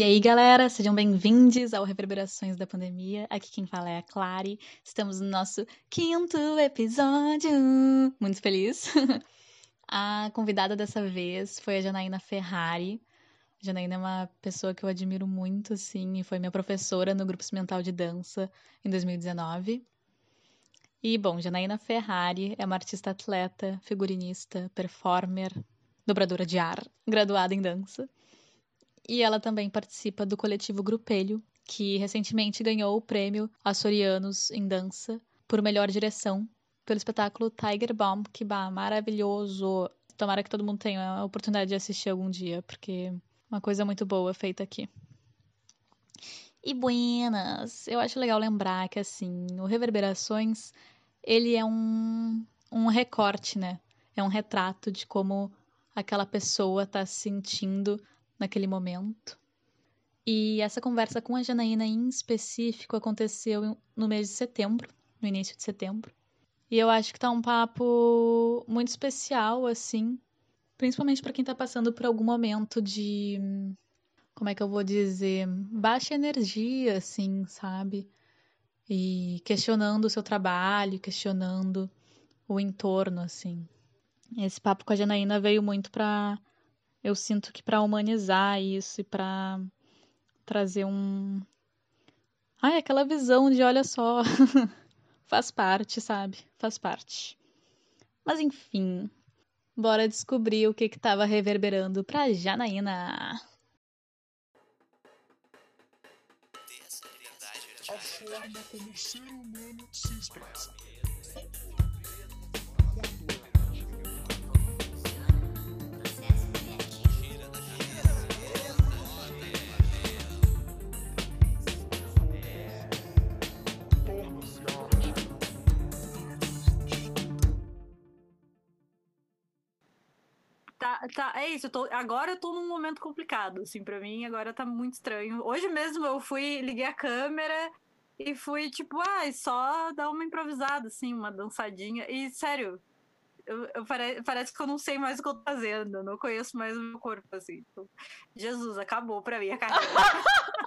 E aí, galera, sejam bem-vindos ao Reverberações da Pandemia. Aqui quem fala é a Clary. Estamos no nosso quinto episódio. Muito feliz. A convidada dessa vez foi a Janaína Ferrari. A Janaína é uma pessoa que eu admiro muito, assim, e foi minha professora no grupo experimental de dança em 2019. E, bom, Janaína Ferrari é uma artista atleta, figurinista, performer, dobradora de ar, graduada em dança. E ela também participa do coletivo Grupelho, que recentemente ganhou o prêmio Açorianos em Dança por melhor direção pelo espetáculo Tiger Bomb, que bah, maravilhoso. Tomara que todo mundo tenha a oportunidade de assistir algum dia, porque uma coisa muito boa feita aqui. E buenas, eu acho legal lembrar que assim, o Reverberações, ele é um, um recorte, né? É um retrato de como aquela pessoa está se sentindo naquele momento. E essa conversa com a Janaína em específico aconteceu no mês de setembro, no início de setembro. E eu acho que tá um papo muito especial, assim, principalmente para quem tá passando por algum momento de. Como é que eu vou dizer? Baixa energia, assim, sabe? E questionando o seu trabalho, questionando o entorno, assim. Esse papo com a Janaína veio muito pra eu sinto que para humanizar isso e para trazer um Ai, aquela visão de olha só, faz parte, sabe? Faz parte. Mas enfim, bora descobrir o que que tava reverberando pra Janaína. A forma como o ser humano se expressa. Tá, é isso. Eu tô, agora eu tô num momento complicado, assim, pra mim. Agora tá muito estranho. Hoje mesmo eu fui, liguei a câmera e fui, tipo, ah, só dar uma improvisada, assim, uma dançadinha. E, sério, eu, eu pare, parece que eu não sei mais o que eu tô fazendo. Eu não conheço mais o meu corpo, assim. Então, Jesus, acabou pra mim a carreira.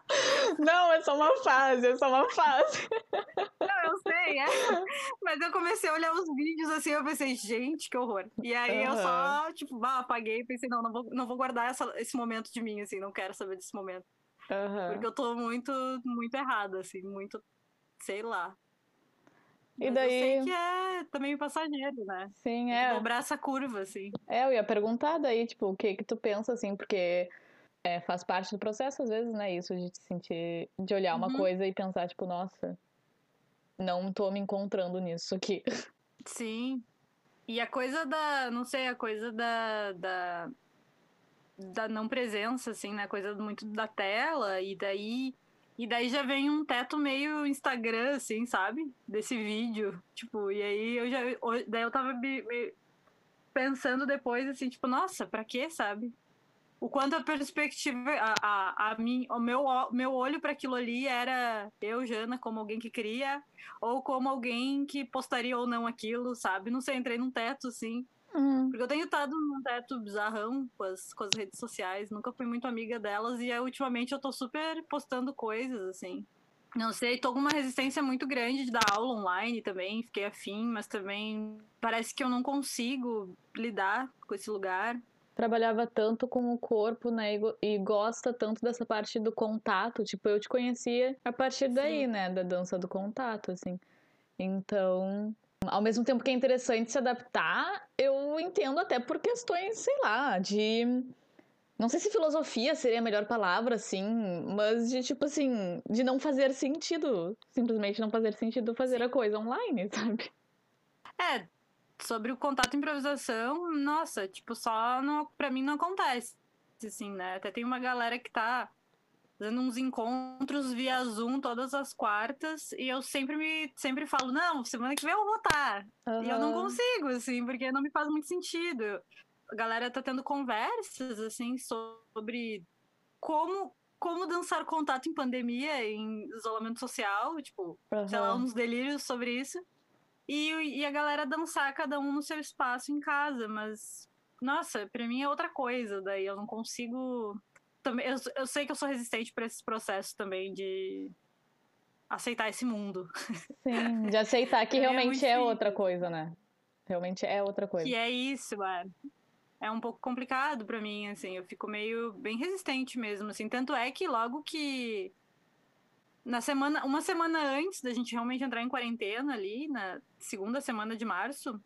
Não, é só uma fase, é só uma fase. Não, eu sei, é. Mas eu comecei a olhar os vídeos assim, eu pensei, gente, que horror. E aí uhum. eu só, tipo, ah, apaguei e pensei, não, não vou, não vou guardar essa, esse momento de mim, assim, não quero saber desse momento. Uhum. Porque eu tô muito, muito errada, assim, muito, sei lá. E Mas daí. Eu sei que é também passageiro, né? Sim, é. Dobrar essa curva, assim. É, eu ia perguntar daí, tipo, o que que tu pensa, assim, porque é, faz parte do processo, às vezes, né? Isso de te sentir, de olhar uma uhum. coisa e pensar, tipo, nossa, não tô me encontrando nisso aqui. Sim. E a coisa da, não sei, a coisa da, da, da não presença, assim, né? A coisa muito da tela, e daí. E daí já vem um teto meio Instagram, assim, sabe? Desse vídeo. Tipo, e aí eu já. Daí eu tava pensando depois, assim, tipo, nossa, pra quê, sabe? O quanto a perspectiva, a, a, a mim, o meu, meu olho para aquilo ali era eu, Jana, como alguém que cria, ou como alguém que postaria ou não aquilo, sabe? Não sei, entrei num teto, assim. Uhum. Porque eu tenho estado num teto bizarrão com as, com as redes sociais, nunca fui muito amiga delas, e ultimamente eu tô super postando coisas, assim. Não sei, tô com uma resistência muito grande de dar aula online também, fiquei afim, mas também parece que eu não consigo lidar com esse lugar trabalhava tanto com o corpo, né? E, e, gosta tanto dessa parte do contato. Tipo, eu te conhecia a partir daí, Sim. né? Da dança do contato, assim. Então, ao mesmo tempo que é interessante se adaptar, eu entendo até por questões, sei lá, de. Não sei se filosofia seria a melhor palavra, assim, mas de tipo assim, de não fazer sentido. Simplesmente não fazer sentido fazer a coisa online, sabe? É, sobre o contato e improvisação, nossa, tipo, só não, pra mim não acontece, assim, né? Até tem uma galera que tá fazendo uns encontros via Zoom todas as quartas e eu sempre me sempre falo, não, semana que vem eu vou estar. Uhum. E eu não consigo, assim, porque não me faz muito sentido. A galera tá tendo conversas, assim, sobre como como dançar contato em pandemia, em isolamento social, tipo, uhum. sei lá, uns delírios sobre isso e, e a galera dançar cada um no seu espaço em casa, mas nossa, pra mim é outra coisa, daí eu não consigo também, eu, eu sei que eu sou resistente para esses processos também de aceitar esse mundo. Sim, de aceitar que é realmente é, outra coisa, né? Realmente é outra coisa. Que é isso, é. É um pouco complicado para mim, assim, eu fico meio bem resistente mesmo, assim, tanto é que logo que na semana, uma semana antes da gente realmente entrar em quarentena ali, na segunda semana de março,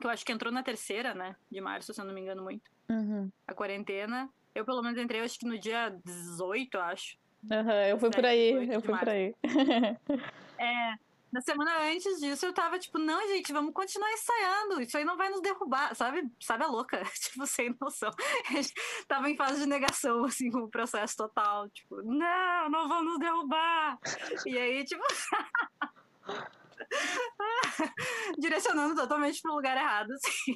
que eu acho que entrou na terceira, né, de março, se eu não me engano muito, uhum. a quarentena, eu pelo menos entrei, acho que no dia 18, acho. Uhum, eu fui por aí, eu fui por aí. é, na semana antes disso, eu tava tipo, não, gente, vamos continuar ensaiando. Isso aí não vai nos derrubar, sabe? Sabe a louca? tipo, sem noção. Tava em fase de negação, assim, com o processo total. Tipo, não, não vão nos derrubar. E aí, tipo. direcionando totalmente pro lugar errado, assim.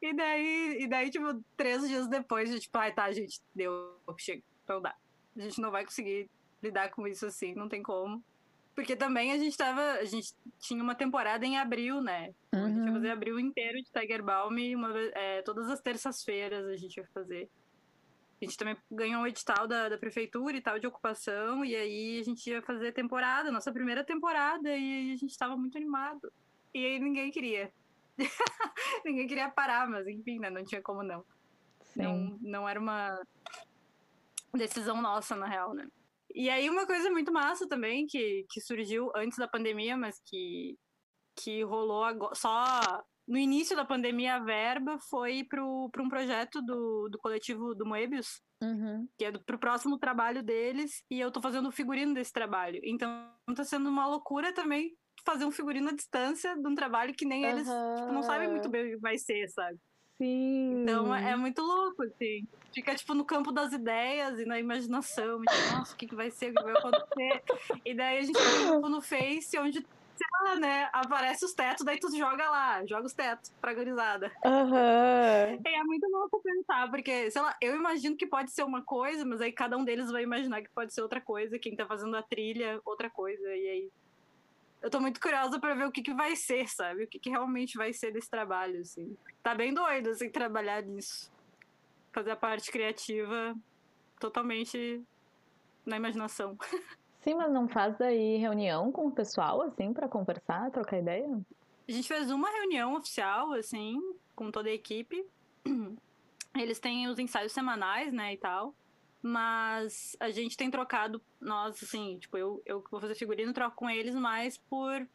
E daí, e daí, tipo, três dias depois, gente, tipo, ai, tá, gente, deu, chega, não dá. A gente não vai conseguir lidar com isso assim, não tem como. Porque também a gente tava. A gente tinha uma temporada em abril, né? Uhum. A gente ia uhum. fazer abril inteiro de Tiger Balm, uma, é, todas as terças-feiras a gente ia fazer. A gente também ganhou um edital da, da prefeitura e tal de ocupação, e aí a gente ia fazer temporada, nossa primeira temporada, e aí a gente tava muito animado. E aí ninguém queria. ninguém queria parar, mas enfim, né? Não tinha como não. Sim. Não, não era uma decisão nossa, na real, né? E aí uma coisa muito massa também, que, que surgiu antes da pandemia, mas que, que rolou agora, só no início da pandemia a verba foi para um projeto do, do coletivo do Moebius, uhum. que é para o próximo trabalho deles, e eu tô fazendo o figurino desse trabalho. Então tá sendo uma loucura também fazer um figurino à distância de um trabalho que nem uhum. eles tipo, não sabem muito bem o que vai ser, sabe? Sim. Então é, é muito louco, assim. Fica, tipo, no campo das ideias e na imaginação. Tipo, Nossa, o que, que vai ser? O que vai acontecer? E daí a gente tem um no Face onde sei lá, né? Aparece os tetos, daí tu joga lá, joga os tetos pra gurizada. Uhum. É muito louco pensar, porque, sei lá, eu imagino que pode ser uma coisa, mas aí cada um deles vai imaginar que pode ser outra coisa, quem tá fazendo a trilha, outra coisa, e aí eu tô muito curiosa para ver o que, que vai ser, sabe? O que, que realmente vai ser desse trabalho, assim. Tá bem doido, assim, trabalhar nisso. Fazer a parte criativa totalmente na imaginação. Sim, mas não faz daí reunião com o pessoal, assim, para conversar, trocar ideia? A gente fez uma reunião oficial, assim, com toda a equipe. Eles têm os ensaios semanais, né, e tal. Mas a gente tem trocado, nós, assim, tipo, eu, eu vou fazer figurino, troco com eles mais por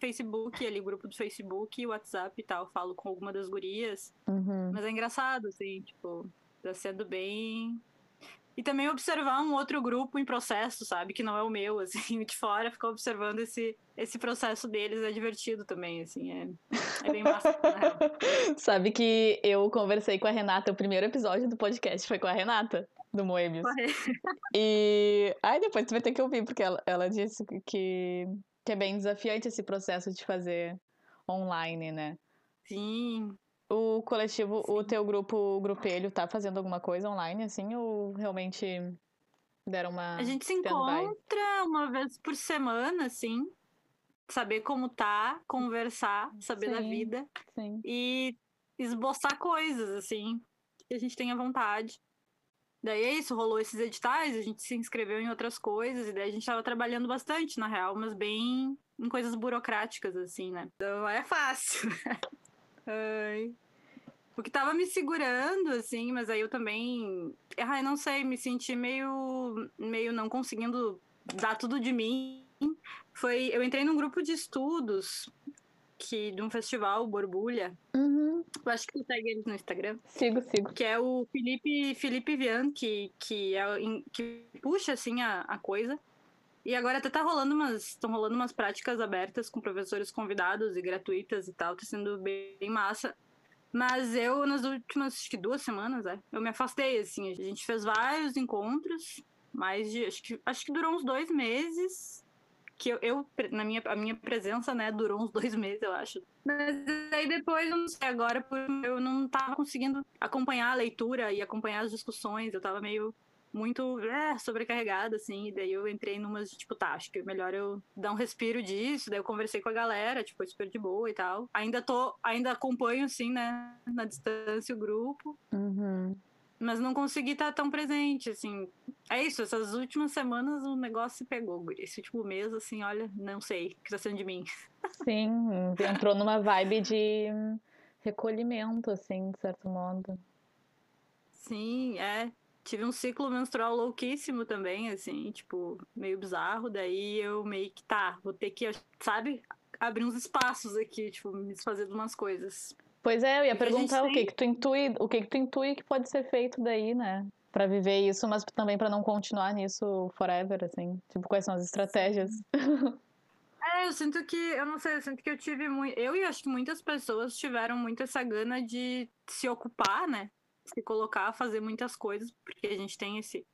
Facebook, ali, grupo do Facebook, WhatsApp e tal. Falo com alguma das gurias. Uhum. Mas é engraçado, assim, tipo, tá sendo bem. E também observar um outro grupo em processo, sabe? Que não é o meu, assim, de fora, ficar observando esse, esse processo deles é divertido também, assim, é, é bem massa. sabe que eu conversei com a Renata, o primeiro episódio do podcast foi com a Renata do Moebius. E aí depois tu vai ter que ouvir, porque ela, ela disse que, que é bem desafiante esse processo de fazer online, né? Sim. O coletivo, Sim. o teu grupo, o grupelho, tá fazendo alguma coisa online, assim, ou realmente deram uma. A gente se encontra uma vez por semana, assim. Saber como tá, conversar, saber sim, da vida. Sim. E esboçar coisas, assim, que a gente tenha vontade. Daí é isso, rolou esses editais, a gente se inscreveu em outras coisas, e daí a gente tava trabalhando bastante, na real, mas bem em coisas burocráticas, assim, né? Então é fácil. Ai. Porque tava me segurando, assim, mas aí eu também. Ai, não sei, me senti meio. meio não conseguindo dar tudo de mim. Foi. Eu entrei num grupo de estudos que, de um festival, Borbulha. Uhum. Eu acho que tu segue eles no Instagram. Sigo, sigo. Que é o Felipe, Felipe Vian, que, que, é, que puxa, assim, a, a coisa. E agora até tá rolando umas. Estão rolando umas práticas abertas com professores convidados e gratuitas e tal. Tá sendo bem, bem massa. Mas eu, nas últimas acho que duas semanas, é, eu me afastei, assim. A gente fez vários encontros, mais de. Acho que, acho que durou uns dois meses que eu, eu, na minha, a minha presença, né, durou uns dois meses, eu acho. Mas aí depois, não sei, agora eu não tava conseguindo acompanhar a leitura e acompanhar as discussões, eu tava meio muito é, sobrecarregada, assim, e daí eu entrei numas, tipo, tá, acho que é melhor eu dar um respiro disso, daí eu conversei com a galera, tipo, super de boa e tal. Ainda tô, ainda acompanho, assim, né, na distância o grupo. Uhum. Mas não consegui estar tão presente, assim. É isso, essas últimas semanas o negócio se pegou, Esse último mês, assim, olha, não sei o que tá sendo de mim. Sim, entrou numa vibe de recolhimento, assim, de certo modo. Sim, é. Tive um ciclo menstrual louquíssimo também, assim, tipo, meio bizarro. Daí eu meio que, tá, vou ter que, sabe, abrir uns espaços aqui, tipo, me desfazer de umas coisas. Pois é, eu ia perguntar o que que tu intui, o que que tu intui que pode ser feito daí, né? Para viver isso, mas também para não continuar nisso forever, assim. Tipo, quais são as estratégias? É, eu sinto que, eu não sei, eu sinto que eu tive muito, eu e acho que muitas pessoas tiveram muito essa gana de se ocupar, né? Se colocar a fazer muitas coisas, porque a gente tem esse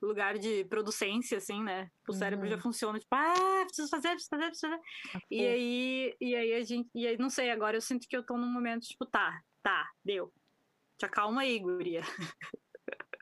lugar de producência, assim, né? O uhum. cérebro já uhum. funciona, tipo, ah, preciso fazer, preciso fazer, preciso fazer. Tá e aí, e aí a gente, e aí, não sei, agora eu sinto que eu tô num momento, tipo, tá, tá, deu. Te acalma aí, guria.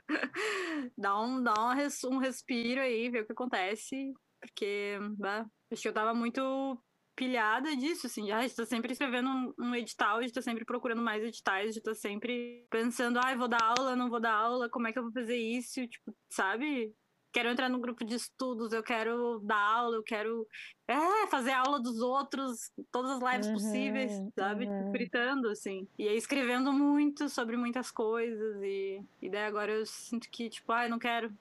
dá um, dá um, res, um respiro aí, ver o que acontece, porque, bah, acho que eu tava muito pilhada disso, assim, já está sempre escrevendo um, um edital, tá sempre procurando mais editais, tá sempre pensando, ai, ah, vou dar aula, não vou dar aula, como é que eu vou fazer isso, tipo, sabe? Quero entrar no grupo de estudos, eu quero dar aula, eu quero é, fazer aula dos outros, todas as lives uhum, possíveis, sabe? Uhum. Fritando, assim. E aí escrevendo muito sobre muitas coisas. E, e daí agora eu sinto que, tipo, ai, ah, não quero.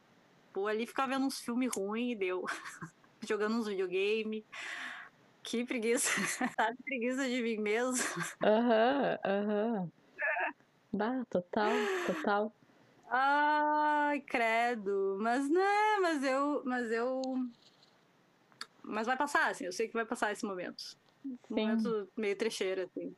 Vou ali ficar vendo uns filmes ruins e deu. Jogando uns videogame. Que preguiça. Sabe, preguiça de mim mesmo. Aham, aham. Bah, total, total. Ai, credo. Mas né, mas eu, mas eu mas vai passar, assim, eu sei que vai passar esse momento. Sim. Momento meio trecheira, assim.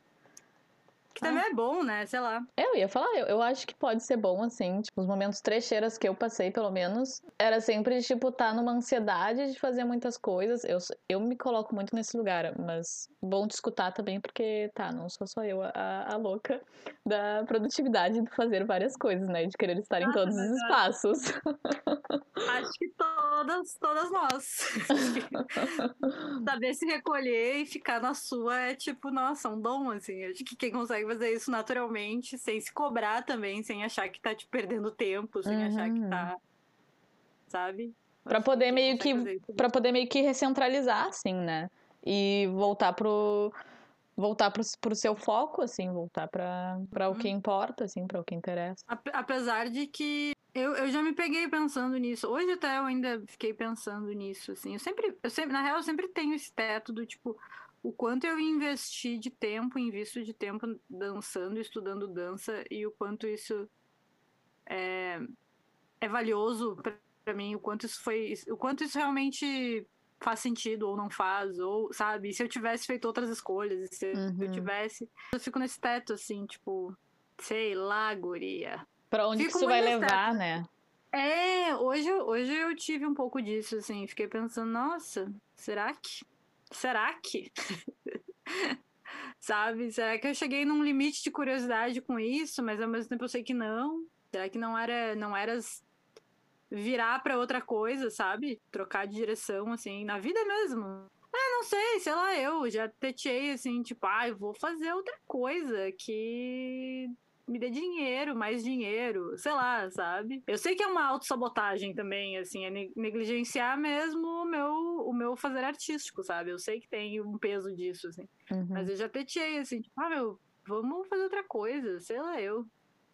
Que também ah. é bom, né? Sei lá. Eu ia falar, eu, eu acho que pode ser bom, assim. Tipo, os momentos trecheiras que eu passei, pelo menos, era sempre, tipo, estar tá numa ansiedade de fazer muitas coisas. Eu, eu me coloco muito nesse lugar, mas bom te escutar também, porque, tá, não sou só eu a, a louca da produtividade de fazer várias coisas, né? De querer estar em todos os espaços. Acho que todas, todas nós. Saber se recolher e ficar na sua é, tipo, nossa, um dom, assim. Acho que quem consegue fazer isso naturalmente, sem se cobrar também, sem achar que tá te perdendo tempo, sem uhum. achar que tá. Sabe? Para poder meio que para poder meio que recentralizar assim, né? E voltar pro voltar pro, pro seu foco assim, voltar para para o que uhum. importa assim, para o que interessa. Apesar de que eu, eu já me peguei pensando nisso. Hoje até eu ainda fiquei pensando nisso assim. Eu sempre eu sempre na real eu sempre tenho esse teto do tipo o quanto eu investi de tempo, invisto de tempo dançando, estudando dança e o quanto isso é, é valioso para mim, o quanto isso foi, o quanto isso realmente faz sentido ou não faz, ou sabe, se eu tivesse feito outras escolhas, se uhum. eu tivesse, eu fico nesse teto assim, tipo, sei lá, guria. Para onde isso vai levar, teto. né? É, hoje, hoje eu tive um pouco disso, assim, fiquei pensando, nossa, será que será que? Sabe? Será que eu cheguei num limite de curiosidade com isso, mas ao mesmo tempo eu sei que não? Será que não era, não era virar para outra coisa, sabe? Trocar de direção assim, na vida mesmo. É, não sei, sei lá, eu já tetei assim, tipo, ah, eu vou fazer outra coisa que me dê dinheiro, mais dinheiro, sei lá, sabe? Eu sei que é uma autossabotagem também, assim, é negligenciar mesmo o meu, o meu fazer artístico, sabe? Eu sei que tem um peso disso, assim. Uhum. Mas eu já tetei, assim, tipo, ah, meu, vamos fazer outra coisa, sei lá, eu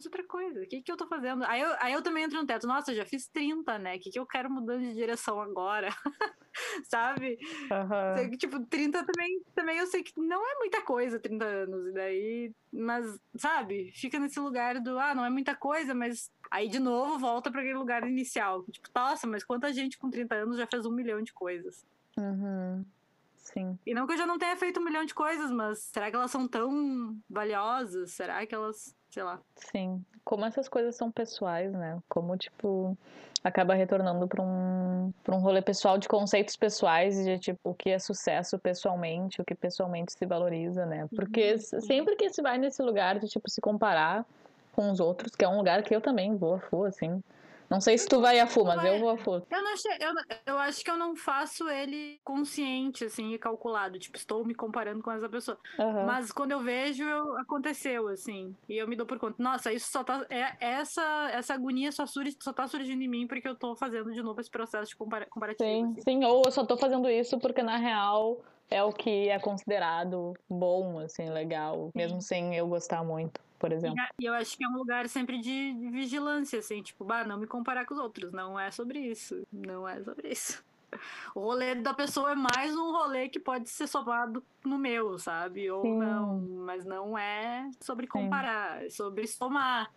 outra coisa. O que, que eu tô fazendo? Aí eu, aí eu também entro no teto. Nossa, já fiz 30, né? O que, que eu quero mudando de direção agora? Sabe? Uhum. Tipo, 30 também, também eu sei que não é muita coisa, 30 anos. E daí, mas, sabe? Fica nesse lugar do, ah, não é muita coisa, mas aí de novo volta para aquele lugar inicial. Tipo, nossa, mas quanta gente com 30 anos já fez um milhão de coisas? Uhum. Sim. E não que eu já não tenha feito um milhão de coisas, mas será que elas são tão valiosas? Será que elas sei lá. Sim. Como essas coisas são pessoais, né? Como, tipo, acaba retornando para um, pra um rolê pessoal de conceitos pessoais de, tipo, o que é sucesso pessoalmente, o que pessoalmente se valoriza, né? Porque uhum. sempre que se vai nesse lugar de, tipo, se comparar com os outros, que é um lugar que eu também vou, vou assim, Não sei se tu vai a full, mas eu vou a full. Eu, não achei, eu, eu acho que eu não faço ele consciente, assim, e calculado. Tipo, estou me comparando com essa pessoa. Aham. Mas quando eu vejo, eu- aconteceu, assim. E eu me dou por conta. Nossa, isso só tá. É, essa, essa agonia só, surge, só tá surgindo em mim porque eu tô fazendo de novo esse processo de compara- comparativo. Sim, assim. sim. Ou eu só tô fazendo isso porque, na real, é o que é considerado bom, assim, legal. Mesmo sem eu gostar muito, por exemplo. E eu acho que é um lugar sempre de, vigilância, assim, tipo, bah, não me comparar com os outros. Não é sobre isso. Não é sobre isso. O rolê da pessoa é mais um rolê que pode ser somado no meu, sabe? Ou Sim. não. Mas não é sobre comparar, é sobre somar.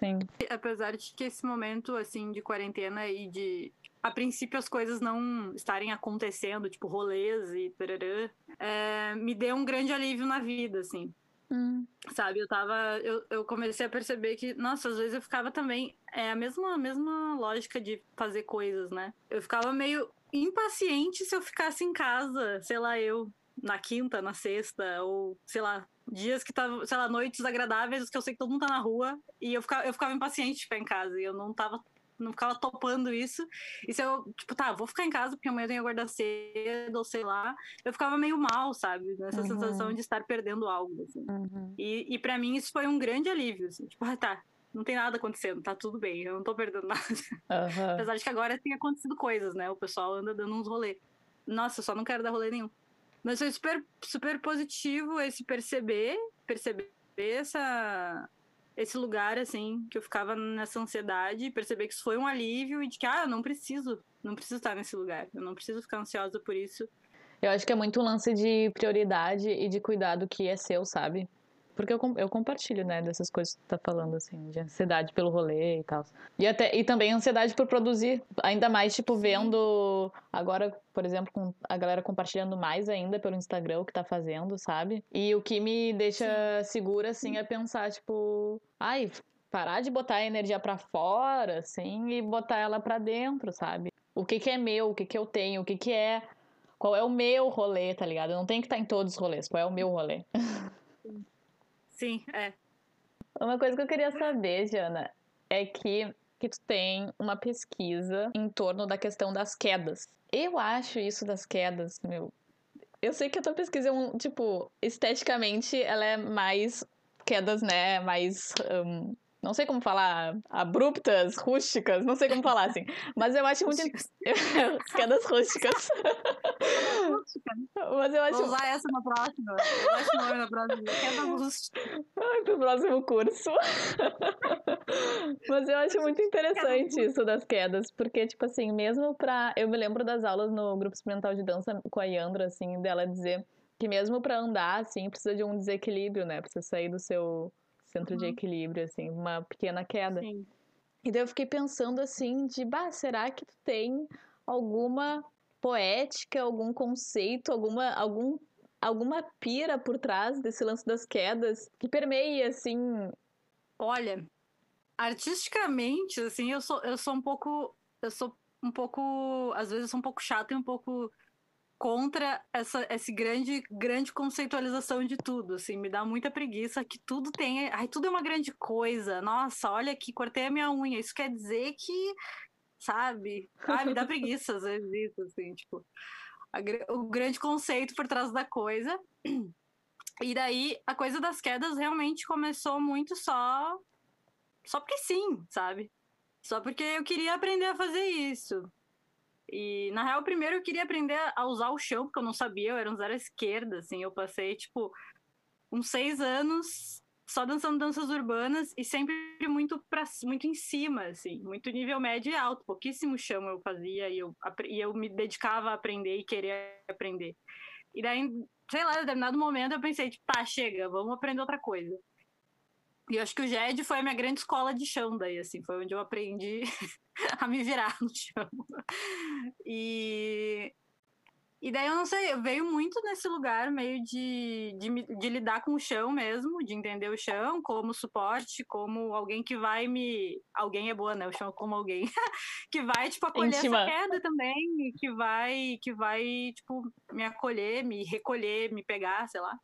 Sim. apesar de que esse momento, assim, de quarentena e de. A princípio, as coisas não estarem acontecendo, tipo, rolês e tararã, é, me deu um grande alívio na vida, assim. Hum. Sabe, eu tava. Eu, eu comecei a perceber que, nossa, às vezes eu ficava também. É a mesma, a mesma lógica de fazer coisas, né? Eu ficava meio impaciente se eu ficasse em casa, sei lá, eu, na quinta, na sexta, ou, sei lá, dias que tava, sei lá, noites agradáveis que eu sei que todo mundo tá na rua, e eu ficava, eu ficava impaciente de ficar em casa, e eu não tava. Não ficava topando isso. E se eu, tipo, tá, vou ficar em casa porque amanhã eu tenho que acordar cedo, ou sei lá. Eu ficava meio mal, sabe? Nessa Uhum. sensação de estar perdendo algo, assim. Uhum. E, e para mim isso foi um grande alívio. Assim, tipo, ah, tá, não tem nada acontecendo, tá tudo bem, eu não tô perdendo nada. Aham. Apesar de que agora tem acontecido coisas, né? O pessoal anda dando uns rolê. Nossa, eu só não quero dar rolê nenhum. Mas foi super, super positivo esse perceber, perceber essa, esse lugar, assim, que eu ficava nessa ansiedade, perceber que isso foi um alívio e de que, ah, eu não preciso, não preciso estar nesse lugar, eu não preciso ficar ansiosa por isso. Eu acho que é muito um lance de prioridade e de cuidado que é seu, sabe? Porque eu, eu compartilho, né, dessas coisas que tu tá falando, assim, de ansiedade pelo rolê e tal. E, até, e também ansiedade por produzir. Ainda mais, tipo, vendo agora, por exemplo, com a galera compartilhando mais ainda pelo Instagram o que tá fazendo, sabe? E o que me deixa segura, assim, é pensar, tipo, ai, parar de botar a energia pra fora, assim, e botar ela pra dentro, sabe? O que que é meu, o que que eu tenho, o que que é qual é o meu rolê, tá ligado? Eu não tenho que estar em todos os rolês. Qual é o meu rolê? Sim, é. Uma coisa que eu queria saber, Jana, é que, que tu tem uma pesquisa em torno da questão das quedas. Eu acho isso das quedas, meu. Eu sei que a tua pesquisa é um, tipo, esteticamente ela é mais quedas, né? Mais. hum, não sei como falar, abruptas, rústicas, não sei como falar assim. Mas eu acho muito. quedas rústicas. Mas eu acho Vou usar essa na próxima. Vou usar esse nome na próxima. Queda rústica. Ai, pro próximo curso. Mas eu acho muito interessante isso das quedas, porque, tipo assim, mesmo pra. Eu me lembro das aulas no grupo experimental de dança com a Yandra, assim, dela dizer que mesmo pra andar, assim, precisa de um desequilíbrio, né? Precisa sair do seu centro de Uhum. equilíbrio, assim, uma pequena queda. Sim. E daí eu fiquei pensando assim, de, bah, será que tu tem alguma poética, algum conceito, alguma, algum, alguma pira por trás desse lance das quedas que permeia, assim, Olha, artisticamente, assim, eu sou, eu sou um pouco. Eu sou um pouco. Às vezes eu sou um pouco chata e um pouco contra essa esse grande grande conceitualização de tudo, assim, me dá muita preguiça que tudo tem, ai, tudo é uma grande coisa. Nossa, olha aqui, cortei a minha unha. Isso quer dizer que, sabe? Ai, me dá preguiça às vezes isso, assim, tipo, a o grande conceito por trás da coisa. E daí a coisa das quedas realmente começou muito só só porque sim, sabe? Só porque eu queria aprender a fazer isso. E, na real, primeiro eu queria aprender a usar o chão, porque eu não sabia, eu era um zero esquerda, assim. Eu passei, tipo, uns seis anos só dançando danças urbanas e sempre muito, pra, muito em cima, assim. Muito nível médio e alto. Pouquíssimo chão eu fazia e eu, e eu me dedicava a aprender e querer aprender. E daí, sei lá, em determinado momento eu pensei, tipo, tá, chega, vamos aprender outra coisa. E eu acho que o GED foi a minha grande escola de chão daí, assim, foi onde eu aprendi a me virar no chão. E, e daí eu não sei, eu veio muito nesse lugar meio de, de, de lidar com o chão mesmo, de entender o chão como suporte, como alguém que vai me. Alguém é boa, né? O chão como alguém. que vai, tipo, acolher Íntima. essa queda também, que vai, que vai, tipo, me acolher, me recolher, me pegar, sei lá.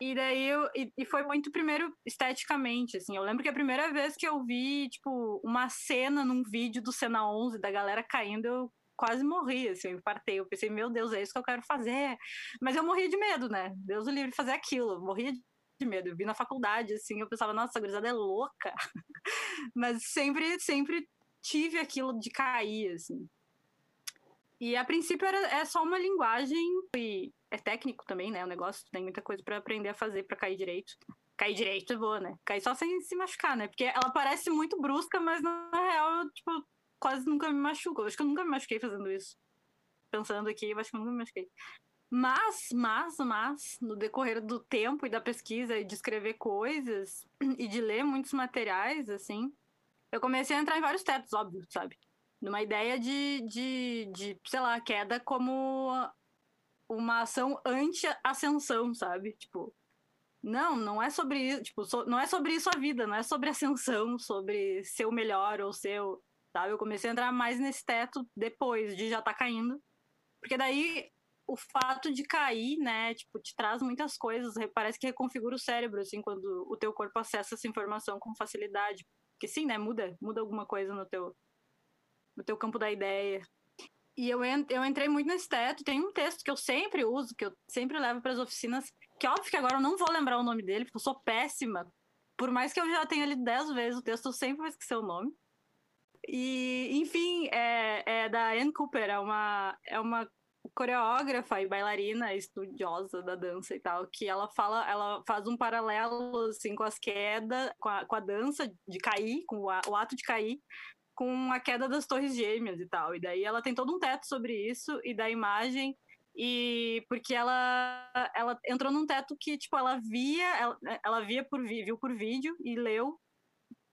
E daí eu, e, e, foi muito primeiro esteticamente, assim. Eu lembro que a primeira vez que eu vi, tipo, uma cena num vídeo do Cena 11 da galera caindo, eu quase morri, assim, eu partei. Eu pensei, meu Deus, é isso que eu quero fazer. Mas eu morria de medo, né? Deus o livre fazer aquilo. Eu morria de medo. Eu vi na faculdade, assim, eu pensava, nossa, a gurizada é louca. Mas sempre, sempre tive aquilo de cair, assim. E a princípio era, é só uma linguagem e é técnico também, né? O negócio tem muita coisa para aprender a fazer para cair direito. Cair direito é boa, né? Cair só sem se machucar, né? Porque ela parece muito brusca, mas na real, eu, tipo, quase nunca me machuco. Eu acho que eu nunca me machuquei fazendo isso. Pensando aqui, eu acho que eu nunca me machuquei. Mas, mas, mas, no decorrer do tempo e da pesquisa e de escrever coisas e de ler muitos materiais, assim, eu comecei a entrar em vários tetos, óbvio, sabe? Numa ideia de, de, de sei lá, queda como uma ação anti-ascensão, sabe? Tipo, não, não é sobre isso, tipo, so, não é sobre isso a vida, não é sobre ascensão, sobre ser o melhor ou ser o, sabe? Eu comecei a entrar mais nesse teto depois de já estar tá caindo. Porque daí o fato de cair, né, tipo, te traz muitas coisas, parece que reconfigura o cérebro, assim, quando o teu corpo acessa essa informação com facilidade. Porque sim, né, muda, muda alguma coisa no teu no teu campo da ideia. E eu, eu entrei muito nesse teto. Tem um texto que eu sempre uso, que eu sempre levo para as oficinas, que óbvio que agora eu não vou lembrar o nome dele, porque eu sou péssima. Por mais que eu já tenha lido dez vezes o texto, eu sempre vou esquecer o nome. E, enfim, é, é da Anne Cooper, é uma, é uma coreógrafa e bailarina estudiosa da dança e tal, que ela fala, ela faz um paralelo assim com as quedas, com a, com a dança de cair, com o, o ato de cair, com a queda das torres gêmeas e tal. E daí ela tem todo um teto sobre isso e da imagem e porque ela ela entrou num teto que tipo ela via ela, ela via por viu por vídeo e leu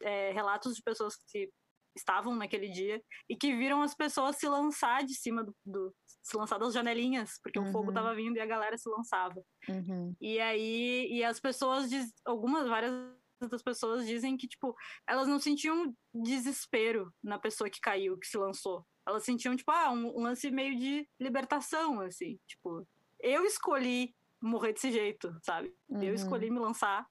é, relatos de pessoas que estavam naquele dia e que viram as pessoas se lançar de cima do, do se lançar das janelinhas porque uhum. o fogo estava vindo e a galera se lançava uhum. e aí e as pessoas diz, algumas várias das pessoas dizem que, tipo, elas não sentiam desespero na pessoa que caiu, que se lançou. Elas sentiam, tipo, ah, um, um lance meio de libertação, assim. Tipo, eu escolhi morrer desse jeito, sabe? Uhum. Eu escolhi me lançar.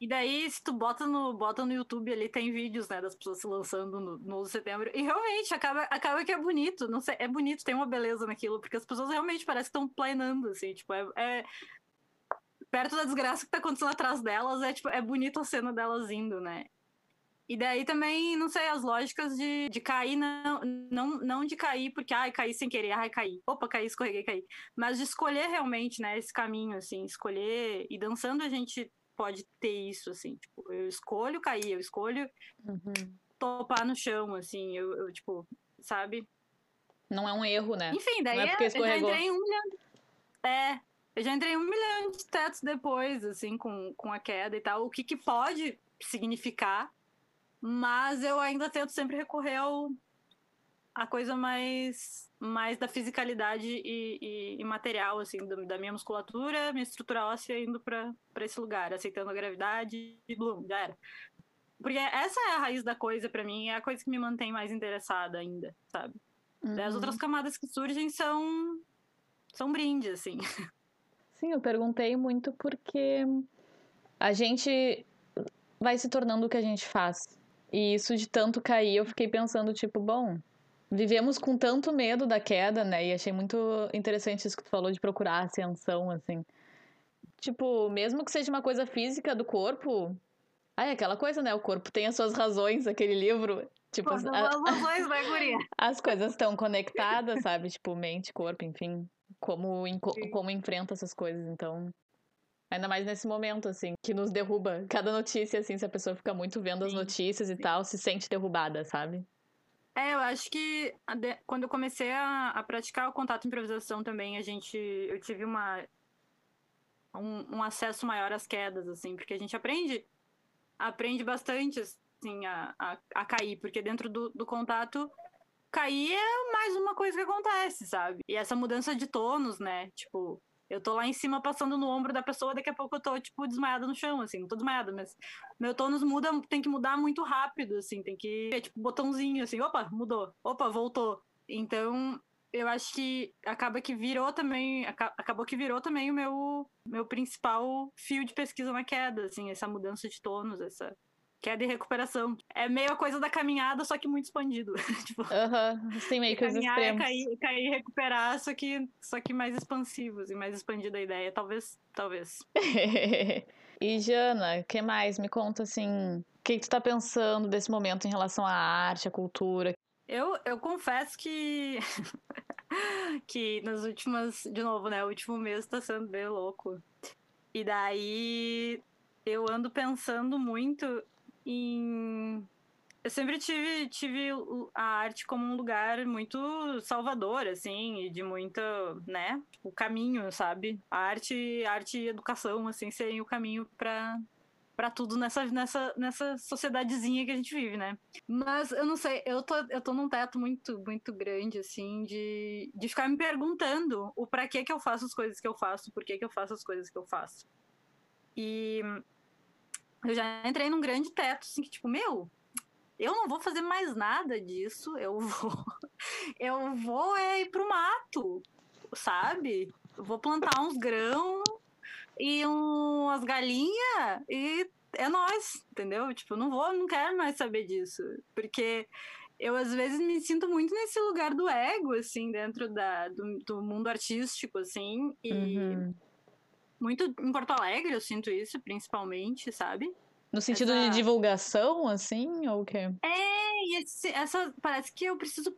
E daí, se tu bota no, bota no YouTube ali, tem vídeos, né, das pessoas se lançando no, no 11 de setembro. E realmente, acaba, acaba que é bonito. Não sei, é bonito, tem uma beleza naquilo, porque as pessoas realmente parecem que estão planando, assim, tipo, é, é, perto da desgraça que tá acontecendo atrás delas, é tipo, é bonito a cena delas indo, né? E daí também, não sei, as lógicas de, de cair, não, não, não de cair porque, ai, caí sem querer, ai, caí. Opa, caí, escorreguei, caí. Mas de escolher realmente, né, esse caminho, assim, escolher. E dançando a gente pode ter isso, assim, tipo, eu escolho cair, eu escolho uhum. topar no chão, assim, eu, eu, tipo, sabe? Não é um erro, né? Enfim, daí não é porque escorregou. eu entrei um milhão. É, eu já entrei um milhão de tetos depois, assim, com, com a queda e tal. O que, que pode significar, mas eu ainda tento sempre recorrer ao a coisa mais mais da fisicalidade e, e, e material assim do, da minha musculatura minha estrutura óssea indo para esse lugar aceitando a gravidade e blum já era porque essa é a raiz da coisa para mim é a coisa que me mantém mais interessada ainda sabe uhum. as outras camadas que surgem são são brindes assim Sim, eu perguntei muito porque a gente vai se tornando o que a gente faz. E isso de tanto cair, eu fiquei pensando, tipo, bom, vivemos com tanto medo da queda, né? E achei muito interessante isso que tu falou de procurar ascensão, assim. Tipo, mesmo que seja uma coisa física do corpo. Ah, é aquela coisa, né? O corpo tem as suas razões, aquele livro. Tipo, Pô, as, razões, vai, guria. As coisas estão conectadas, sabe? Tipo, mente, corpo, enfim como, como enfrenta essas coisas. Então, ainda mais nesse momento, assim, que nos derruba. Cada notícia, assim, se a pessoa fica muito vendo as notícias e tal, se sente derrubada, sabe? É, eu acho que quando eu comecei a, a praticar o contato improvisação também, a gente. Eu tive uma. Um, um, acesso maior às quedas, assim, porque a gente aprende. Aprende bastante, assim, a, a, a cair, porque dentro do, do contato cair é mais uma coisa que acontece, sabe? E essa mudança de tônus, né? Tipo, eu tô lá em cima passando no ombro da pessoa, daqui a pouco eu tô, tipo, desmaiada no chão, assim, não tô desmaiada, mas meu tônus muda, tem que mudar muito rápido, assim, tem que, é tipo, botãozinho, assim, opa, mudou, opa, voltou. Então, eu acho que acaba que virou também, acabou que virou também o meu, meu principal fio de pesquisa na queda, assim, essa mudança de tônus, essa queda e recuperação. É meio a coisa da caminhada, só que muito expandido. tipo, uhum, sim, meio que extremos. É cair, cair e recuperar, só que, só que mais expansivos e mais expandida a ideia. Talvez, talvez. e Jana, o que mais? Me conta, assim, o que, que tu tá pensando desse momento em relação à arte, à cultura? Eu, eu confesso que que nas últimas, de novo, né, o último mês tá sendo bem louco. E daí eu ando pensando muito em. Eu sempre tive, tive a arte como um lugar muito salvador, assim, e de muito, né, o caminho, sabe? A arte, arte e educação, assim, serem o caminho para para tudo nessa, nessa, nessa sociedadezinha que a gente vive, né? Mas eu não sei, eu tô, eu tô num teto muito, muito grande, assim, de, de ficar me perguntando o para que que eu faço as coisas que eu faço, por que que eu faço as coisas que eu faço. E eu já entrei num grande teto, assim, que tipo, meu, eu não vou fazer mais nada disso, eu vou, eu vou é ir pro mato, sabe? Eu vou plantar uns grãos e umas galinhas e é nós, entendeu? Tipo, não vou, não quero mais saber disso, porque eu às vezes me sinto muito nesse lugar do ego, assim, dentro da, do, do mundo artístico, assim, e uhum. Muito em Porto Alegre eu sinto isso, principalmente, sabe? No sentido essa... de divulgação, assim, ou o quê? É, e esse, essa, parece que eu preciso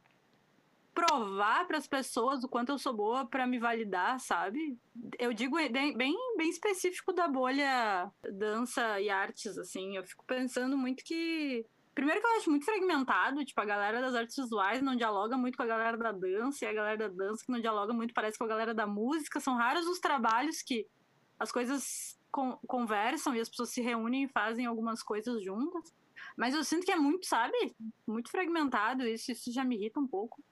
provar para as pessoas o quanto eu sou boa para me validar, sabe? Eu digo bem, bem, bem específico da bolha dança e artes, assim. Eu fico pensando muito que Primeiro que eu acho muito fragmentado, tipo, a galera das artes visuais não dialoga muito com a galera da dança, e a galera da dança que não dialoga muito parece com a galera da música. São raros os trabalhos que as coisas con conversam e as pessoas se reúnem e fazem algumas coisas juntas. Mas eu sinto que é muito, sabe? Muito fragmentado, isso, isso já me irrita um pouco.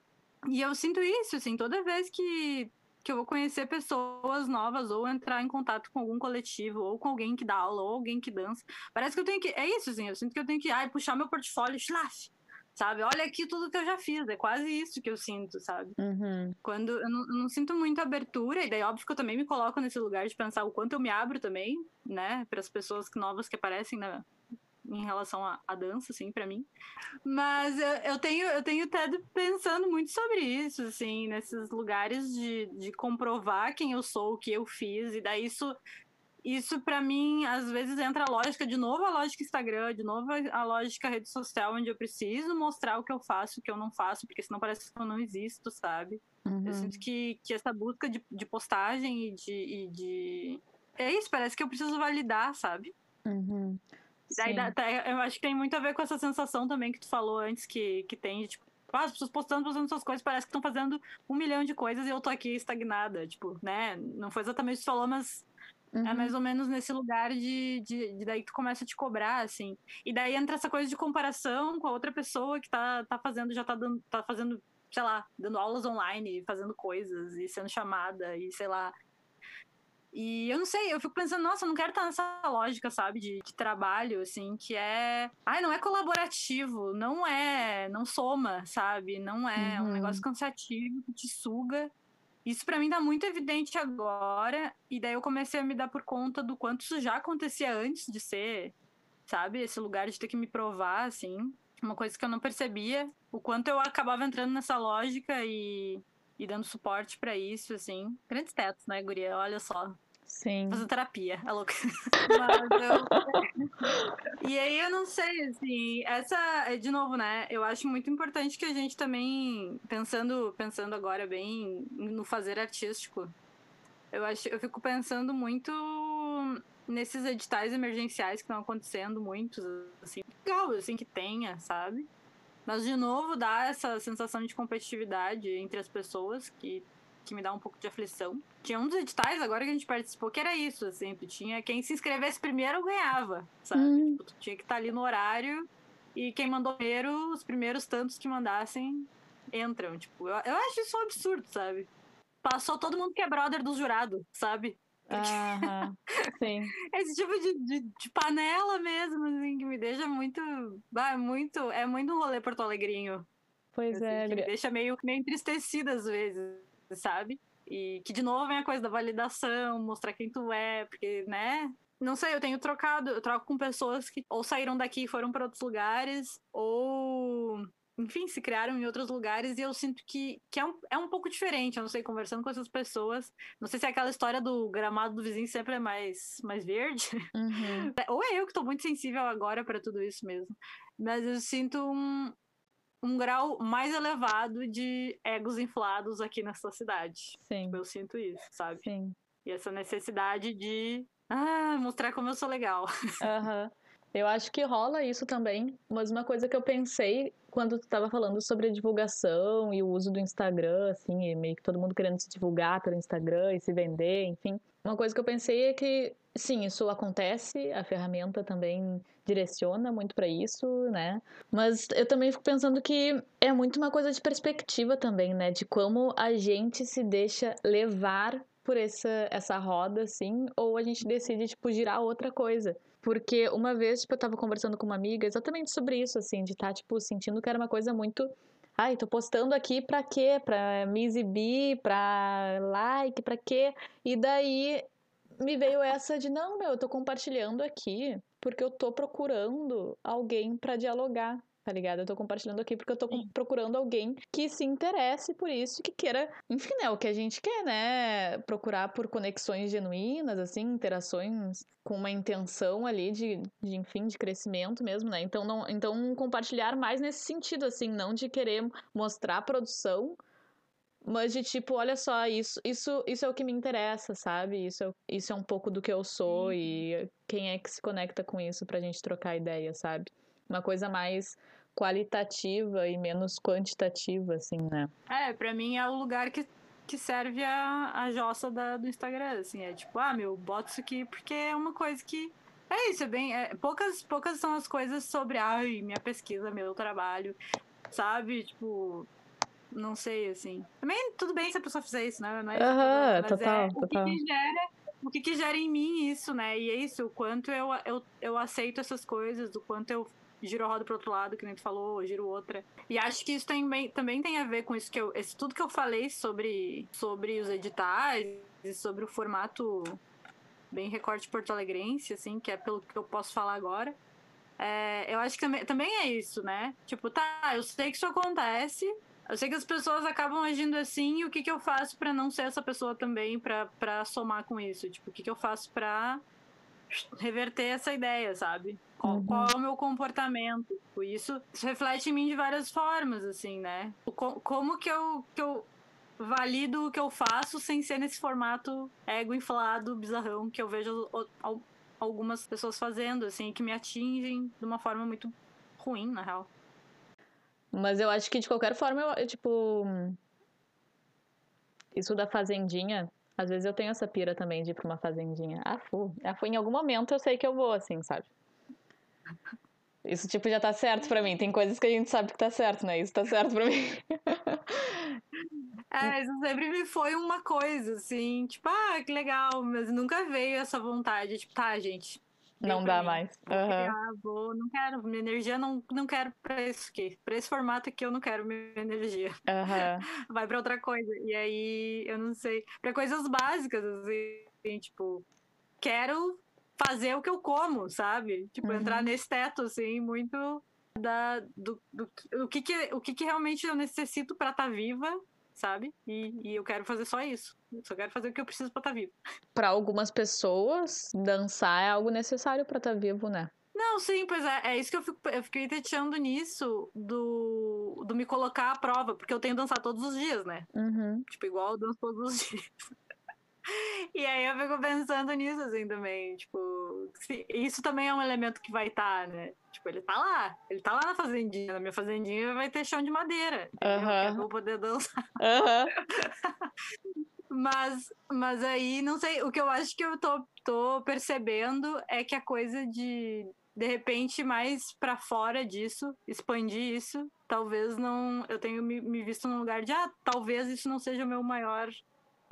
E eu sinto isso, assim, toda vez que, que eu vou conhecer pessoas novas ou entrar em contato com algum coletivo ou com alguém que dá aula ou alguém que dança, parece que eu tenho que. É isso, assim, eu sinto que eu tenho que ai, puxar meu portfólio, schlaf, sabe? Olha aqui tudo que eu já fiz, é quase isso que eu sinto, sabe? Uhum. Quando eu não, eu não, sinto muita abertura, e daí óbvio que eu também me coloco nesse lugar de pensar o quanto eu me abro também, né, para as pessoas novas que aparecem na, em relação à, dança, assim, para mim. Mas eu, eu, tenho, eu tenho até pensando muito sobre isso, assim, nesses lugares de, de comprovar quem eu sou, o que eu fiz, e daí isso. Isso, para mim, às vezes entra a lógica, de novo a lógica Instagram, de novo a lógica rede social, onde eu preciso mostrar o que eu faço, o que eu não faço, porque senão parece que eu não existo, sabe? Uhum. Eu sinto que, que essa busca de, de postagem e de, e de. É isso, parece que eu preciso validar, sabe? Uhum. Daí, tá, eu acho que tem muito a ver com essa sensação também que tu falou antes, que, que tem, tipo, ah, as pessoas postando, postando suas coisas, parece que estão fazendo um milhão de coisas e eu tô aqui estagnada. Tipo, né? Não foi exatamente o que tu falou, mas uhum. é mais ou menos nesse lugar de, de, de, daí que tu começa a te cobrar, assim. E daí entra essa coisa de comparação com a outra pessoa que tá, tá fazendo, já tá dando, tá fazendo, sei lá, dando aulas online, fazendo coisas e sendo chamada e sei lá. E eu não sei, eu fico pensando, nossa, eu não quero estar nessa lógica, sabe, de, de trabalho, assim, que é. Ai, não é colaborativo, não é. Não soma, sabe? Não é. É um uhum. negócio cansativo que te suga. Isso para mim tá muito evidente agora. E daí eu comecei a me dar por conta do quanto isso já acontecia antes de ser, sabe? Esse lugar de ter que me provar, assim. Uma coisa que eu não percebia. O quanto eu acabava entrando nessa lógica e e dando suporte para isso, assim. Grandes tetos, né, Guria? Olha só. Sim. Fazendo terapia, é louco. eu... e aí eu não sei, assim, essa, de novo, né? Eu acho muito importante que a gente também, pensando, pensando agora bem no fazer artístico, eu acho, eu fico pensando muito nesses editais emergenciais que estão acontecendo, muitos, assim, legal, assim, que tenha, sabe? Mas, de novo, dá essa sensação de competitividade entre as pessoas que, que me dá um pouco de aflição. Tinha um dos editais agora que a gente participou que era isso, assim, tinha quem se inscrevesse primeiro ganhava, sabe? Hum. Tipo, tu tinha que estar tá ali no horário e quem mandou primeiro, os primeiros tantos que mandassem entram. Tipo, eu, eu acho isso um absurdo, sabe? Passou todo mundo que é brother do jurado, sabe? Aham, sim. Esse tipo de, de, de, panela mesmo, assim, que me deixa muito. Ah, muito é muito um rolê Porto Alegrinho. Pois assim, é. Que me deixa meio, meio entristecida às vezes, sabe? E que de novo vem a coisa da validação, mostrar quem tu é, porque, né? Não sei, eu tenho trocado, eu troco com pessoas que ou saíram daqui e foram para outros lugares, ou enfim, se criaram em outros lugares e eu sinto que, que é, um, é um pouco diferente, eu não sei, conversando com essas pessoas. Não sei se é aquela história do gramado do vizinho sempre é mais, mais verde. Uhum. Ou é eu que tô muito sensível agora para tudo isso mesmo. Mas eu sinto um, um grau mais elevado de egos inflados aqui nessa cidade. Sim. Eu sinto isso, sabe? Sim. E essa necessidade de ah, mostrar como eu sou legal. Aham. Uhum. Eu acho que rola isso também, mas uma coisa que eu pensei quando tu estava falando sobre a divulgação e o uso do Instagram, assim, e meio que todo mundo querendo se divulgar pelo Instagram e se vender, enfim. Uma coisa que eu pensei é que, sim, isso acontece, a ferramenta também direciona muito para isso, né? Mas eu também fico pensando que é muito uma coisa de perspectiva também, né? De como a gente se deixa levar por essa, essa roda, assim, ou a gente decide, tipo, girar outra coisa. Porque uma vez, tipo, eu tava conversando com uma amiga exatamente sobre isso, assim, de estar, tá, tipo, sentindo que era uma coisa muito. Ai, tô postando aqui pra quê? Pra me exibir, pra like, pra quê? E daí me veio essa de, não, meu, eu tô compartilhando aqui porque eu tô procurando alguém para dialogar tá ligado? Eu tô compartilhando aqui porque eu tô Sim. procurando alguém que se interesse por isso e que queira, enfim, é o que a gente quer, né? Procurar por conexões genuínas, assim, interações com uma intenção ali de, de enfim, de crescimento mesmo, né? Então, não, então compartilhar mais nesse sentido, assim, não de querer mostrar a produção, mas de tipo, olha só, isso, isso, isso é o que me interessa, sabe? Isso é, isso é um pouco do que eu sou uhum. e quem é que se conecta com isso pra gente trocar ideia, sabe? Uma coisa mais qualitativa e menos quantitativa, assim, né? É, pra mim é o lugar que, que serve a, a jossa da, do Instagram, assim. É tipo, ah, meu, boto isso aqui porque é uma coisa que. É isso, é bem. É, poucas, poucas são as coisas sobre, ai, minha pesquisa, meu trabalho, sabe? Tipo, não sei, assim. Também tudo bem se a pessoa fizer isso, né? Não é Aham, uhum, total, é, total. O que, que gera, o que, que gera em mim isso, né? E é isso, o quanto eu, eu, eu aceito essas coisas, o quanto eu giro a roda pro outro lado, que nem tu falou, giro outra. E acho que isso também, também tem a ver com isso que eu. Esse, tudo que eu falei sobre, sobre os editais e sobre o formato bem recorte porto-alegrense, assim, que é pelo que eu posso falar agora. É, eu acho que também, também é isso, né? Tipo, tá, eu sei que isso acontece, eu sei que as pessoas acabam agindo assim, e o que, que eu faço para não ser essa pessoa também, para somar com isso? Tipo, o que, que eu faço pra reverter essa ideia, sabe? Qual, uhum. qual, é o meu comportamento? Isso, isso reflete em mim de várias formas, assim, né? Como que eu, que eu valido o que eu faço sem ser nesse formato ego inflado, bizarrão, que eu vejo algumas pessoas fazendo, assim, que me atingem de uma forma muito ruim, na real. Mas eu acho que de qualquer forma, eu, tipo. Isso da fazendinha às vezes eu tenho essa pira também de ir pra uma fazendinha. Ah, fu. Ah, fu. Em algum momento eu sei que eu vou, assim, sabe? Isso, tipo, já tá certo pra mim. Tem coisas que a gente sabe que tá certo, né? Isso tá certo pra mim. É, isso sempre me foi uma coisa, assim, tipo, ah, que legal, mas nunca veio essa vontade, tipo, tá, gente, não dá mim. mais. Uhum. criar, vou, não quero, minha energia não, não quero pra isso aqui. Pra esse formato aqui eu não quero minha energia. Uhum. Vai pra outra coisa. E aí, eu não sei. Pra coisas básicas, assim, tipo, quero fazer o que eu como, sabe? Tipo, uhum. entrar nesse teto, assim, muito da, do, do, do, que, que, o que, que realmente eu necessito para estar tá viva sabe? E, e, eu quero fazer só isso. Eu só quero fazer o que eu preciso pra estar tá vivo. Para algumas pessoas, dançar é algo necessário para estar tá vivo, né? Não, sim, pois é. É isso que eu, fico, eu fiquei teteando nisso do, do me colocar à prova, porque eu tenho dançar todos os dias, né? Uhum. Tipo, igual eu danço todos os dias. E aí eu fico pensando nisso, assim, também. Tipo, isso também é um elemento que vai estar, tá, né? Tipo, ele tá lá. Ele tá lá na fazendinha. Na minha fazendinha vai ter chão de madeira. Uhum. Eu vou poder dançar. Uhum. mas, mas aí, não sei. O que eu acho que eu tô, tô percebendo é que a coisa de de repente, mais para fora disso, expandir isso, talvez não. Eu tenho me, me, visto num lugar de, ah, talvez isso não seja o meu maior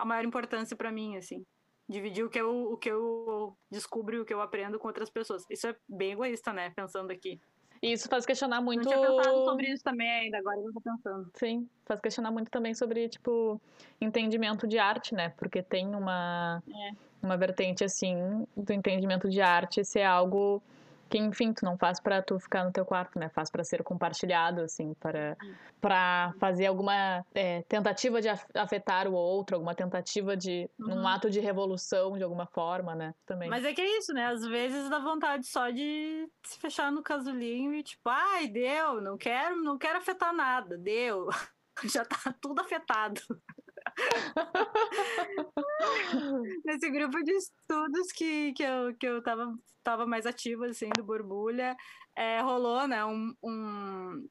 a maior importância para mim, assim. Dividir o que, eu, o que eu descubro e o que eu aprendo com outras pessoas. Isso é bem egoísta, né? Pensando aqui. E isso faz questionar muito. Não tinha pensado sobre isso também ainda, agora eu tô pensando. Sim, faz questionar muito também sobre, tipo, entendimento de arte, né? Porque tem uma, É. uma vertente, assim, do entendimento de arte ser algo que, enfim, tu não faz pra tu ficar no teu quarto, né? Faz pra ser compartilhado, assim, para para fazer alguma é, tentativa de af- afetar o outro, alguma tentativa de Uhum. ato de revolução de alguma forma, né? Também. Mas é que é isso, né? Às vezes dá vontade só de se fechar no casulinho e tipo, ai, deu, não quero, não quero afetar nada, deu. Já tá tudo afetado. Nesse grupo de estudos que, que, eu, que eu tava, tava mais ativa, assim, do Borbulha, é, rolou, né, um, um,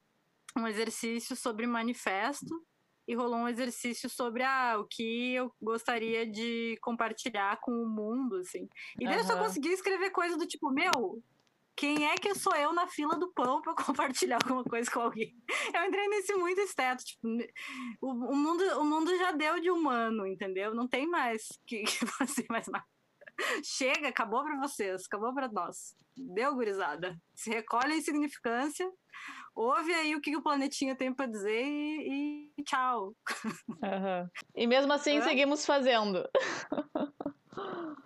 um exercício sobre manifesto e rolou um exercício sobre ah, o que eu gostaria de compartilhar com o mundo, assim. E daí eu só consegui escrever coisa do tipo, meu, quem é que sou eu na fila do pão pra compartilhar alguma coisa com alguém? Eu entrei nesse muito esteto, tipo, o, o mundo, o mundo já deu de humano, entendeu? Não tem mais que, que fazer mais nada. Chega, acabou pra vocês, acabou pra nós. Deu, gurizada. Se recolhe a insignificância, ouve aí o que o planetinha tem pra dizer e, e tchau. Aham. E mesmo assim seguimos fazendo.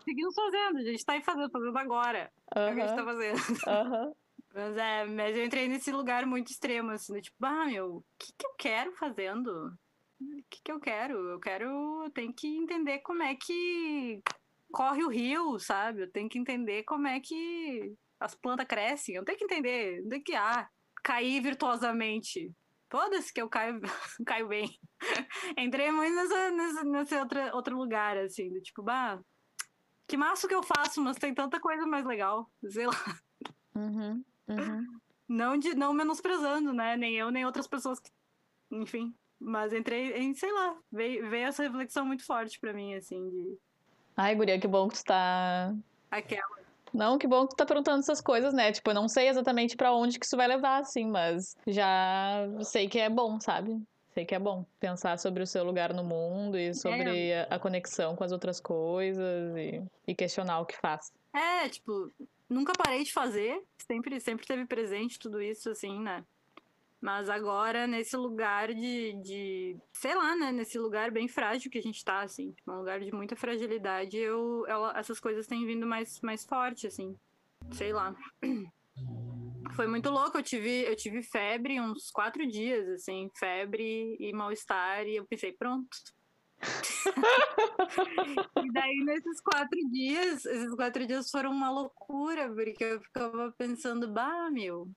Seguimos fazendo, a gente tá aí fazendo, fazendo agora. É o que a gente tá fazendo. Aham. Mas é, mas eu entrei nesse lugar muito extremo, assim, do tipo, ah, meu, o que, que eu quero fazendo? O que, que eu quero? Eu quero. Eu tenho que entender como é que corre o rio, sabe? Eu tenho que entender como é que as plantas crescem. Eu tenho que entender. Não tem que, ah, cair virtuosamente. Foda-se que eu caio, caio bem. Entrei muito nessa, nessa, nesse outra, outro lugar, assim, do tipo, bah, que massa que eu faço, mas tem tanta coisa mais legal. Sei lá. Uhum. Uhum. Não, de, não menosprezando, né? Nem eu, nem outras pessoas que. Enfim. Mas entrei em, sei lá, veio, veio essa reflexão muito forte pra mim, assim, de. Ai, guria, que bom que tu tá. Aquela. Não, que bom que tu tá perguntando essas coisas, né? Tipo, eu não sei exatamente pra onde que isso vai levar, assim, mas já sei que é bom, sabe? Sei que é bom pensar sobre o seu lugar no mundo e sobre a, a conexão com as outras coisas e, e questionar o que faz. É, tipo, nunca parei de fazer. Sempre, sempre teve presente tudo isso, assim, né? Mas agora, nesse lugar de, de. Sei lá, né? Nesse lugar bem frágil que a gente tá, assim. Tipo, um lugar de muita fragilidade, eu, ela- essas coisas têm vindo mais, mais forte, assim. Sei lá. Foi muito louco. Eu tive, eu tive febre uns quatro dias, assim. Febre e mal-estar. E eu pensei, pronto. e daí, nesses quatro dias, esses quatro dias foram uma loucura, porque eu ficava pensando, bah, meu,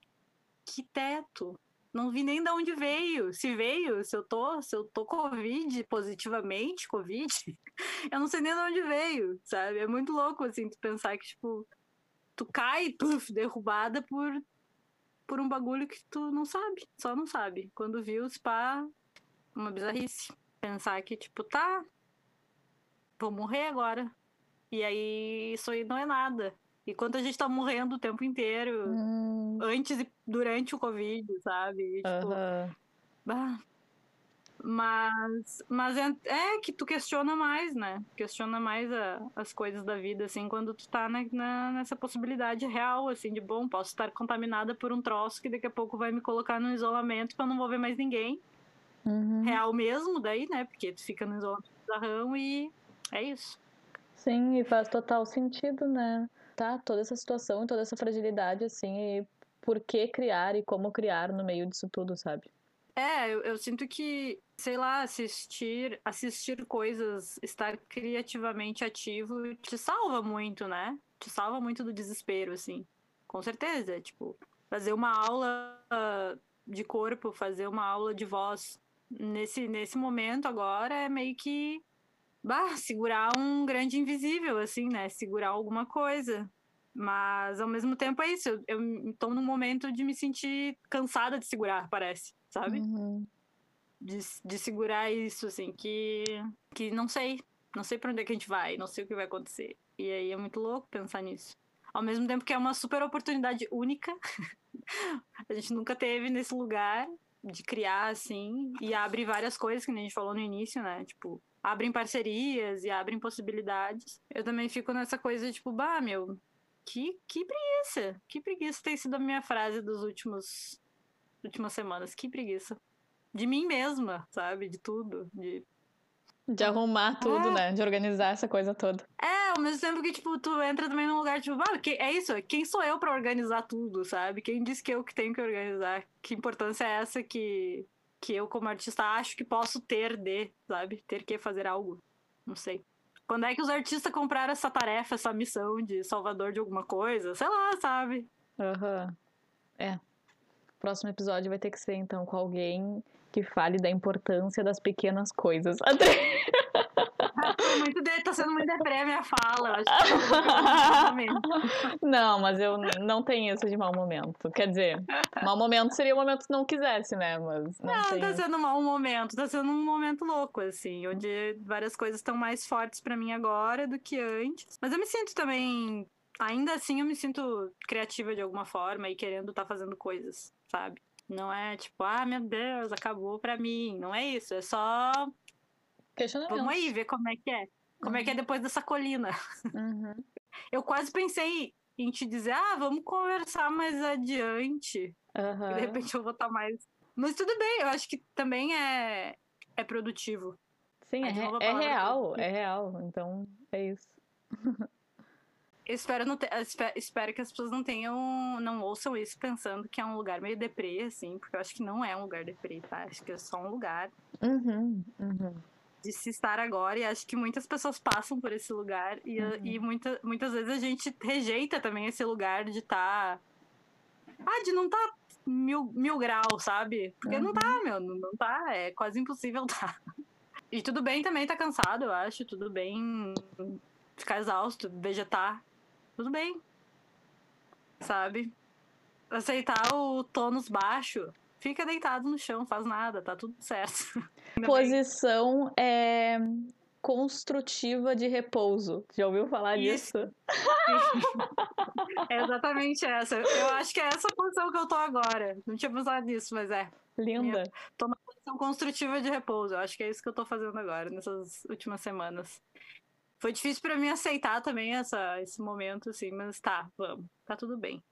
que teto. Não vi nem de onde veio. Se veio, se eu tô, se eu tô Covid, positivamente, Covid, eu não sei nem de onde veio, sabe? É muito louco, assim, tu pensar que, tipo, tu cai, puf, derrubada por, por um bagulho que tu não sabe, só não sabe. Quando viu, pá, uma bizarrice. Pensar que, tipo, tá, vou morrer agora. E aí, isso aí não é nada. E quanto a gente tá morrendo o tempo inteiro, Hum, antes e durante o Covid, sabe? E, tipo, aham. bah. Mas, mas é, é que tu questiona mais, né? Questiona mais a- as coisas da vida, assim, quando tu tá na- na- nessa possibilidade real, assim, de bom, posso estar contaminada por um troço que daqui a pouco vai me colocar no isolamento que eu não vou ver mais ninguém. Uhum. Real mesmo, daí, né? Porque tu fica no isolamento bizarrão e é isso. Sim, e faz total sentido, né? Tá, toda essa situação, toda essa fragilidade, assim, e por que criar e como criar no meio disso tudo, sabe? É, eu, eu sinto que, sei lá, assistir, assistir coisas, estar criativamente ativo te salva muito, né? Te salva muito do desespero, assim. Com certeza, tipo, fazer uma aula ah, de corpo, fazer uma aula de voz nesse, nesse momento agora é meio que bah, segurar um grande invisível, assim, né? Segurar alguma coisa. Mas ao mesmo tempo é isso, eu, eu tô num momento de me sentir cansada de segurar, parece, sabe? Uhum. de, de segurar isso, assim, que, que não sei. Não sei pra onde é que a gente vai, não sei o que vai acontecer. E aí é muito louco pensar nisso. Ao mesmo tempo que é uma super oportunidade única. a gente nunca teve nesse lugar de criar, assim, e abre várias coisas, que a gente falou no início, né? Tipo, abrem parcerias e abrem possibilidades. Eu também fico nessa coisa, tipo, bah, meu, Que, que preguiça. Que preguiça tem sido a minha frase dos últimos últimas semanas. Que preguiça. De mim mesma, sabe? De tudo. De de arrumar tudo, é. né? De organizar essa coisa toda. É, ao mesmo tempo que, tipo, tu entra também num lugar, tipo, ah, que, é isso, quem sou eu para organizar tudo, sabe? Quem disse que eu que tenho que organizar? Que importância é essa que, que eu, como artista, acho que posso ter de, sabe? Ter que fazer algo. Não sei. Quando é que os artistas compraram essa tarefa, essa missão de salvador de alguma coisa? Sei lá, sabe? Aham. Uhum. É. Próximo episódio vai ter que ser, então, com alguém que fale da importância das pequenas coisas. muito de, tá sendo muito deprê a minha fala. Acho que não, mas eu não tenho isso de mau momento. Quer dizer, mau momento seria o momento que não quisesse, né? Mas não, não tá sendo um mau momento. Tá sendo um momento louco, assim, onde várias coisas estão mais fortes para mim agora do que antes. Mas eu me sinto também ainda assim eu me sinto criativa de alguma forma e querendo estar tá fazendo coisas, sabe? Não é tipo, ah, meu Deus, acabou pra mim. Não é isso, é só. Vamos aí ver como é que é. Como uhum. é que é uhum. depois dessa colina. Uhum. Eu quase pensei em te dizer, ah, vamos conversar mais adiante. Uhum. de repente eu vou estar tá mais. Mas tudo bem, eu acho que também é, é produtivo. Sim, é, é real, é real. Então, é isso. espero, não ter, espero que as pessoas não tenham, não ouçam isso pensando que é um lugar meio deprê, assim, porque eu acho que não é um lugar deprê, tá? Acho que é só um lugar uhum, uhum. de se estar agora, e acho que muitas pessoas passam por esse lugar, e, uhum. e muita, muitas vezes a gente rejeita também esse lugar de estar. Tá, ah, de não estar tá mil, mil graus, sabe? Porque não tá, uhum. meu, não, não tá, é quase impossível tá. E tudo bem também tá cansado, eu acho, tudo bem ficar exausto, vegetar, tudo bem. Sabe? Aceitar o tônus baixo, fica deitado no chão, faz nada, tá tudo certo. Posição é construtiva de repouso. Já ouviu falar Isso. disso? é exatamente essa. Eu acho que é essa posição que eu tô agora. Não tinha pensado nisso, mas é. Linda. Tô na posição construtiva de repouso. Eu acho que é isso que eu tô fazendo agora, nessas últimas semanas. Foi difícil para mim aceitar também essa, esse momento, assim, mas tá, vamos, tá tudo bem.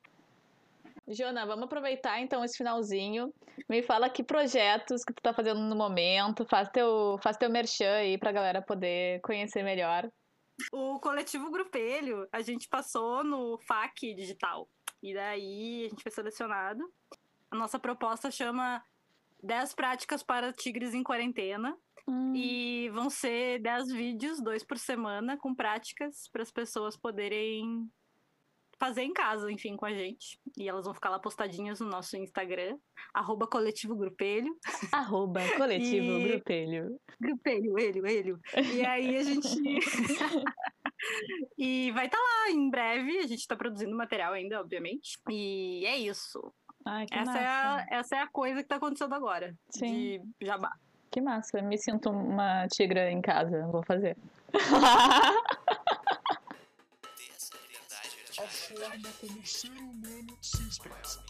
Jona, vamos aproveitar então esse finalzinho. Me fala que projetos que tu tá fazendo no momento, faz teu, faz teu merchan aí pra galera poder conhecer melhor. O coletivo Grupelho, a gente passou no FAC digital. E daí a gente foi selecionado. A nossa proposta chama 10 práticas para tigres em quarentena. Hum. E vão ser 10 vídeos, dois por semana, com práticas para as pessoas poderem fazer em casa, enfim, com a gente. E elas vão ficar lá postadinhas no nosso Instagram, arroba coletivo grupelho. Arroba coletivo e... grupelho. Grupelho, elho, elho. E aí a gente... e vai estar tá lá em breve, a gente está produzindo material ainda, obviamente. E é isso. Ai, essa, é a, essa é a coisa que está acontecendo agora, Sim. de jabá. Que massa, me sinto uma tigra em casa, vou fazer. A forma como o ser humano se expressa.